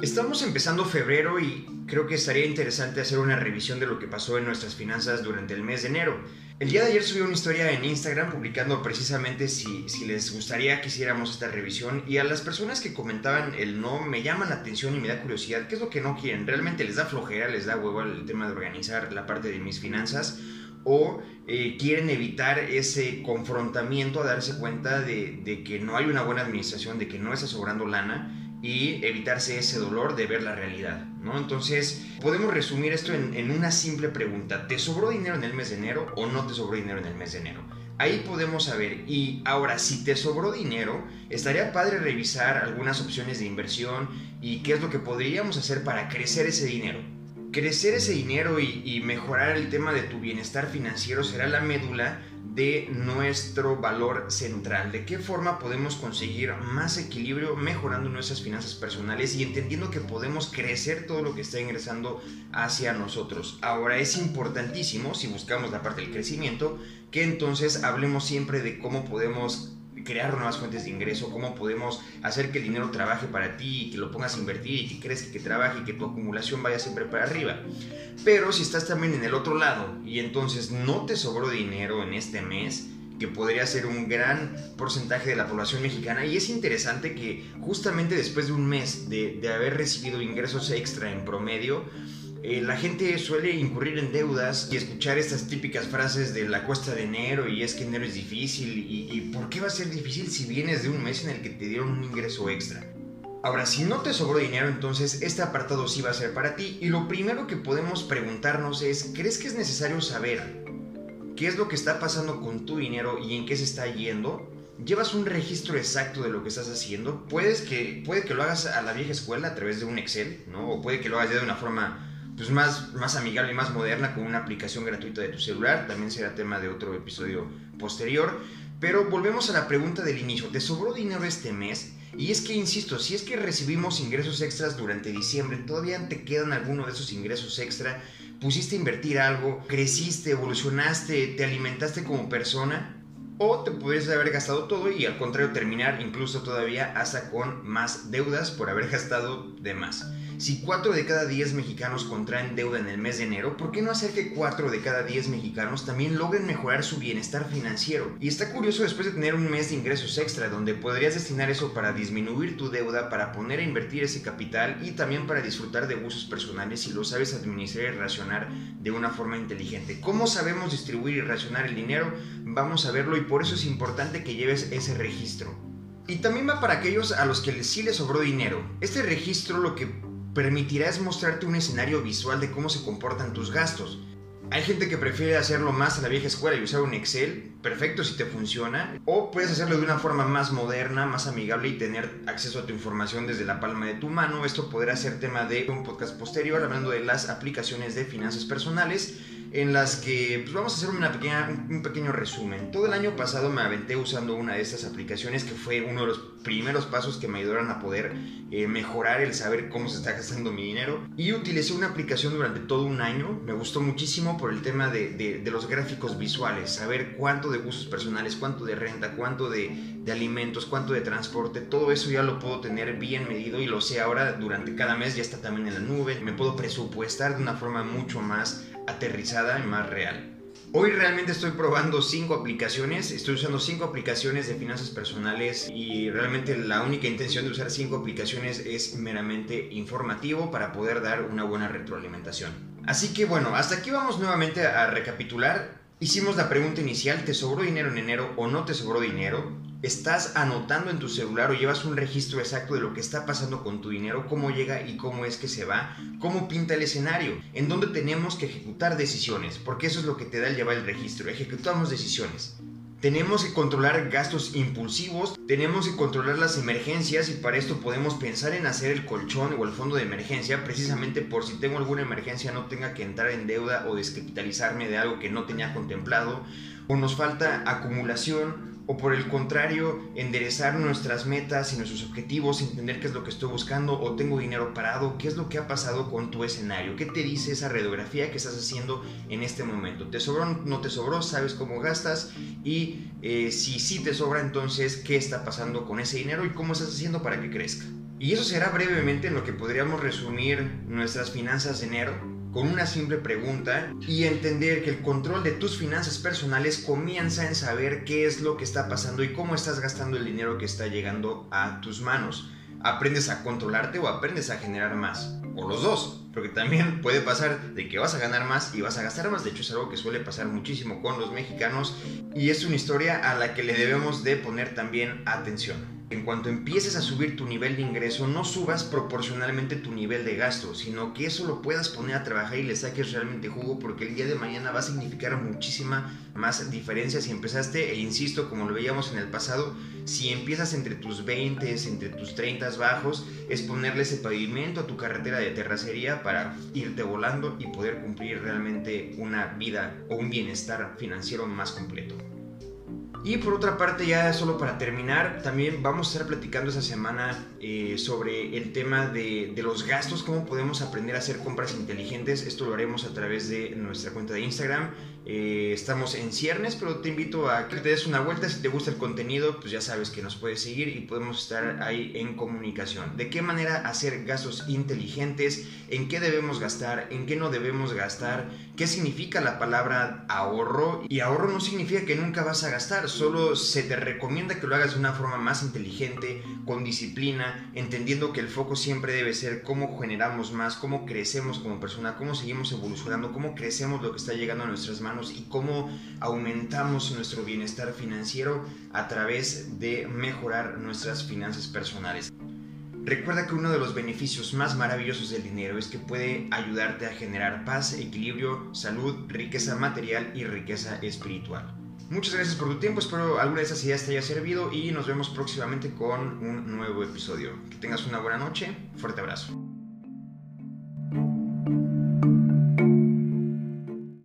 Estamos empezando febrero y creo que estaría interesante hacer una revisión de lo que pasó en nuestras finanzas durante el mes de enero. El día de ayer subí una historia en Instagram publicando precisamente si, si, les gustaría que hiciéramos esta revisión y a las personas que comentaban el no me llama la atención y me da curiosidad, ¿qué es lo que no quieren? ¿Realmente les da flojera, les da huevo el tema de organizar la parte de mis finanzas? ¿O eh, quieren evitar ese confrontamiento a darse cuenta de, de que no hay una buena administración, de que no está sobrando lana? Y evitarse ese dolor de ver la realidad, ¿no? Entonces, podemos resumir esto en, una simple pregunta. ¿Te sobró dinero en el mes de enero o no te sobró dinero en el mes de enero? Ahí podemos saber. Y ahora, si te sobró dinero, estaría padre revisar algunas opciones de inversión y qué es lo que podríamos hacer para crecer ese dinero. Crecer ese dinero y, y mejorar el tema de tu bienestar financiero será la médula de nuestro valor central, de qué forma podemos conseguir más equilibrio mejorando nuestras finanzas personales y entendiendo que podemos crecer todo lo que está ingresando hacia nosotros. Ahora es importantísimo, si buscamos la parte del crecimiento, que entonces hablemos siempre de cómo podemos crear nuevas fuentes de ingreso, cómo podemos hacer que el dinero trabaje para ti y que lo pongas a invertir y que crees que trabaje y que tu acumulación vaya siempre para arriba. Pero si estás también en el otro lado y entonces no te sobró dinero en este mes, que podría ser un gran porcentaje de la población mexicana. Y es interesante que justamente después de un mes de, de haber recibido ingresos extra en promedio, eh, la gente suele incurrir en deudas y escuchar estas típicas frases de la cuesta de enero y es que enero es difícil y, ¿por qué va a ser difícil si vienes de un mes en el que te dieron un ingreso extra? Ahora, si no te sobró dinero, entonces este apartado sí va a ser para ti y lo primero que podemos preguntarnos es, ¿crees que es necesario saber qué es lo que está pasando con tu dinero y en qué se está yendo? ¿Llevas un registro exacto de lo que estás haciendo? Puedes que, puede que lo hagas a la vieja escuela a través de un Excel, ¿no? O puede que lo hagas de una forma pues más, más amigable y más moderna con una aplicación gratuita de tu celular. También será tema de otro episodio posterior. Pero volvemos a la pregunta del inicio. ¿Te sobró dinero este mes? Y es que, insisto, si es que recibimos ingresos extras durante diciembre, todavía te quedan algunos de esos ingresos extra, pusiste a invertir algo, creciste, evolucionaste, te alimentaste como persona, o te pudieras haber gastado todo y al contrario terminar incluso todavía hasta con más deudas por haber gastado de más. Si 4 de cada 10 mexicanos contraen deuda en el mes de enero, ¿por qué no hacer que 4 de cada 10 mexicanos también logren mejorar su bienestar financiero? Y está curioso después de tener un mes de ingresos extra, donde podrías destinar eso para disminuir tu deuda, para poner a invertir ese capital y también para disfrutar de gustos personales si lo sabes administrar y racionar de una forma inteligente. ¿Cómo sabemos distribuir y racionar el dinero? Vamos a verlo y por eso es importante que lleves ese registro. Y también va para aquellos a los que sí les sobró dinero. Este registro lo que permitirás mostrarte un escenario visual de cómo se comportan tus gastos. Hay gente que prefiere hacerlo más a la vieja escuela y usar un Excel, perfecto si te funciona, o puedes hacerlo de una forma más moderna, más amigable y tener acceso a tu información desde la palma de tu mano. Esto podrá ser tema de un podcast posterior hablando de las aplicaciones de finanzas personales en las que pues, vamos a hacer una pequeña, un pequeño resumen. Todo el año pasado me aventé usando una de estas aplicaciones que fue uno de los primeros pasos que me ayudaron a poder eh, mejorar el saber cómo se está gastando mi dinero. Y utilicé una aplicación durante todo un año. Me gustó muchísimo por el tema de, de, los gráficos visuales, saber cuánto de gustos personales, cuánto de renta, cuánto de, de alimentos, cuánto de transporte. Todo eso ya lo puedo tener bien medido y lo sé ahora durante cada mes, ya está también en la nube. Me puedo presupuestar de una forma mucho más aterrizada y más real. Hoy realmente estoy probando cinco aplicaciones, estoy usando cinco aplicaciones de finanzas personales y realmente la única intención de usar cinco aplicaciones es meramente informativo para poder dar una buena retroalimentación. Así que bueno, hasta aquí vamos nuevamente a recapitular. Hicimos la pregunta inicial, ¿te sobró dinero en enero o no te sobró dinero? Estás anotando en tu celular o llevas un registro exacto de lo que está pasando con tu dinero, cómo llega y cómo es que se va, cómo pinta el escenario, en dónde tenemos que ejecutar decisiones, porque eso es lo que te da el llevar el registro, ejecutamos decisiones. Tenemos que controlar gastos impulsivos, tenemos que controlar las emergencias y para esto podemos pensar en hacer el colchón o el fondo de emergencia precisamente por si tengo alguna emergencia no tenga que entrar en deuda o descapitalizarme de algo que no tenía contemplado o nos falta acumulación o por el contrario, enderezar nuestras metas y nuestros objetivos, entender qué es lo que estoy buscando o tengo dinero parado, qué es lo que ha pasado con tu escenario, qué te dice esa radiografía que estás haciendo en este momento. ¿Te sobró? ¿No te sobró? ¿Sabes cómo gastas? Y eh, si sí te sobra, entonces, ¿qué está pasando con ese dinero y cómo estás haciendo para que crezca? Y eso será brevemente en lo que podríamos resumir nuestras finanzas de enero con una simple pregunta y entender que el control de tus finanzas personales comienza en saber qué es lo que está pasando y cómo estás gastando el dinero que está llegando a tus manos. Aprendes a controlarte o aprendes a generar más, o los dos, porque también puede pasar de que vas a ganar más y vas a gastar más. De hecho es algo que suele pasar muchísimo con los mexicanos y es una historia a la que le debemos de poner también atención. En cuanto empieces a subir tu nivel de ingreso, no subas proporcionalmente tu nivel de gasto, sino que eso lo puedas poner a trabajar y le saques realmente jugo porque el día de mañana va a significar muchísima más diferencia si empezaste, e insisto, como lo veíamos en el pasado, si empiezas entre tus 20, entre tus 30 bajos, es ponerle ese pavimento a tu carretera de terracería para irte volando y poder cumplir realmente una vida o un bienestar financiero más completo. Y por otra parte, ya solo para terminar, también vamos a estar platicando esta semana eh, sobre el tema de, de, los gastos, cómo podemos aprender a hacer compras inteligentes. Esto lo haremos a través de nuestra cuenta de Instagram. Eh, estamos en ciernes, pero te invito a que te des una vuelta. Si te gusta el contenido, pues ya sabes que nos puedes seguir y podemos estar ahí en comunicación. ¿De qué manera hacer gastos inteligentes? ¿En qué debemos gastar? ¿En qué no debemos gastar? ¿Qué significa la palabra ahorro? Y ahorro no significa que nunca vas a gastar solo se te recomienda que lo hagas de una forma más inteligente, con disciplina, entendiendo que el foco siempre debe ser cómo generamos más, cómo crecemos como persona, cómo seguimos evolucionando, cómo crecemos lo que está llegando a nuestras y cómo aumentamos nuestro bienestar financiero a través de mejorar nuestras finanzas personales. Recuerda que uno de los beneficios más maravillosos del dinero es que puede ayudarte a generar paz, equilibrio, salud, riqueza material y riqueza espiritual. Muchas gracias por tu tiempo, espero alguna de esas ideas te haya servido y nos vemos próximamente con un nuevo episodio. Que tengas una buena noche, fuerte abrazo.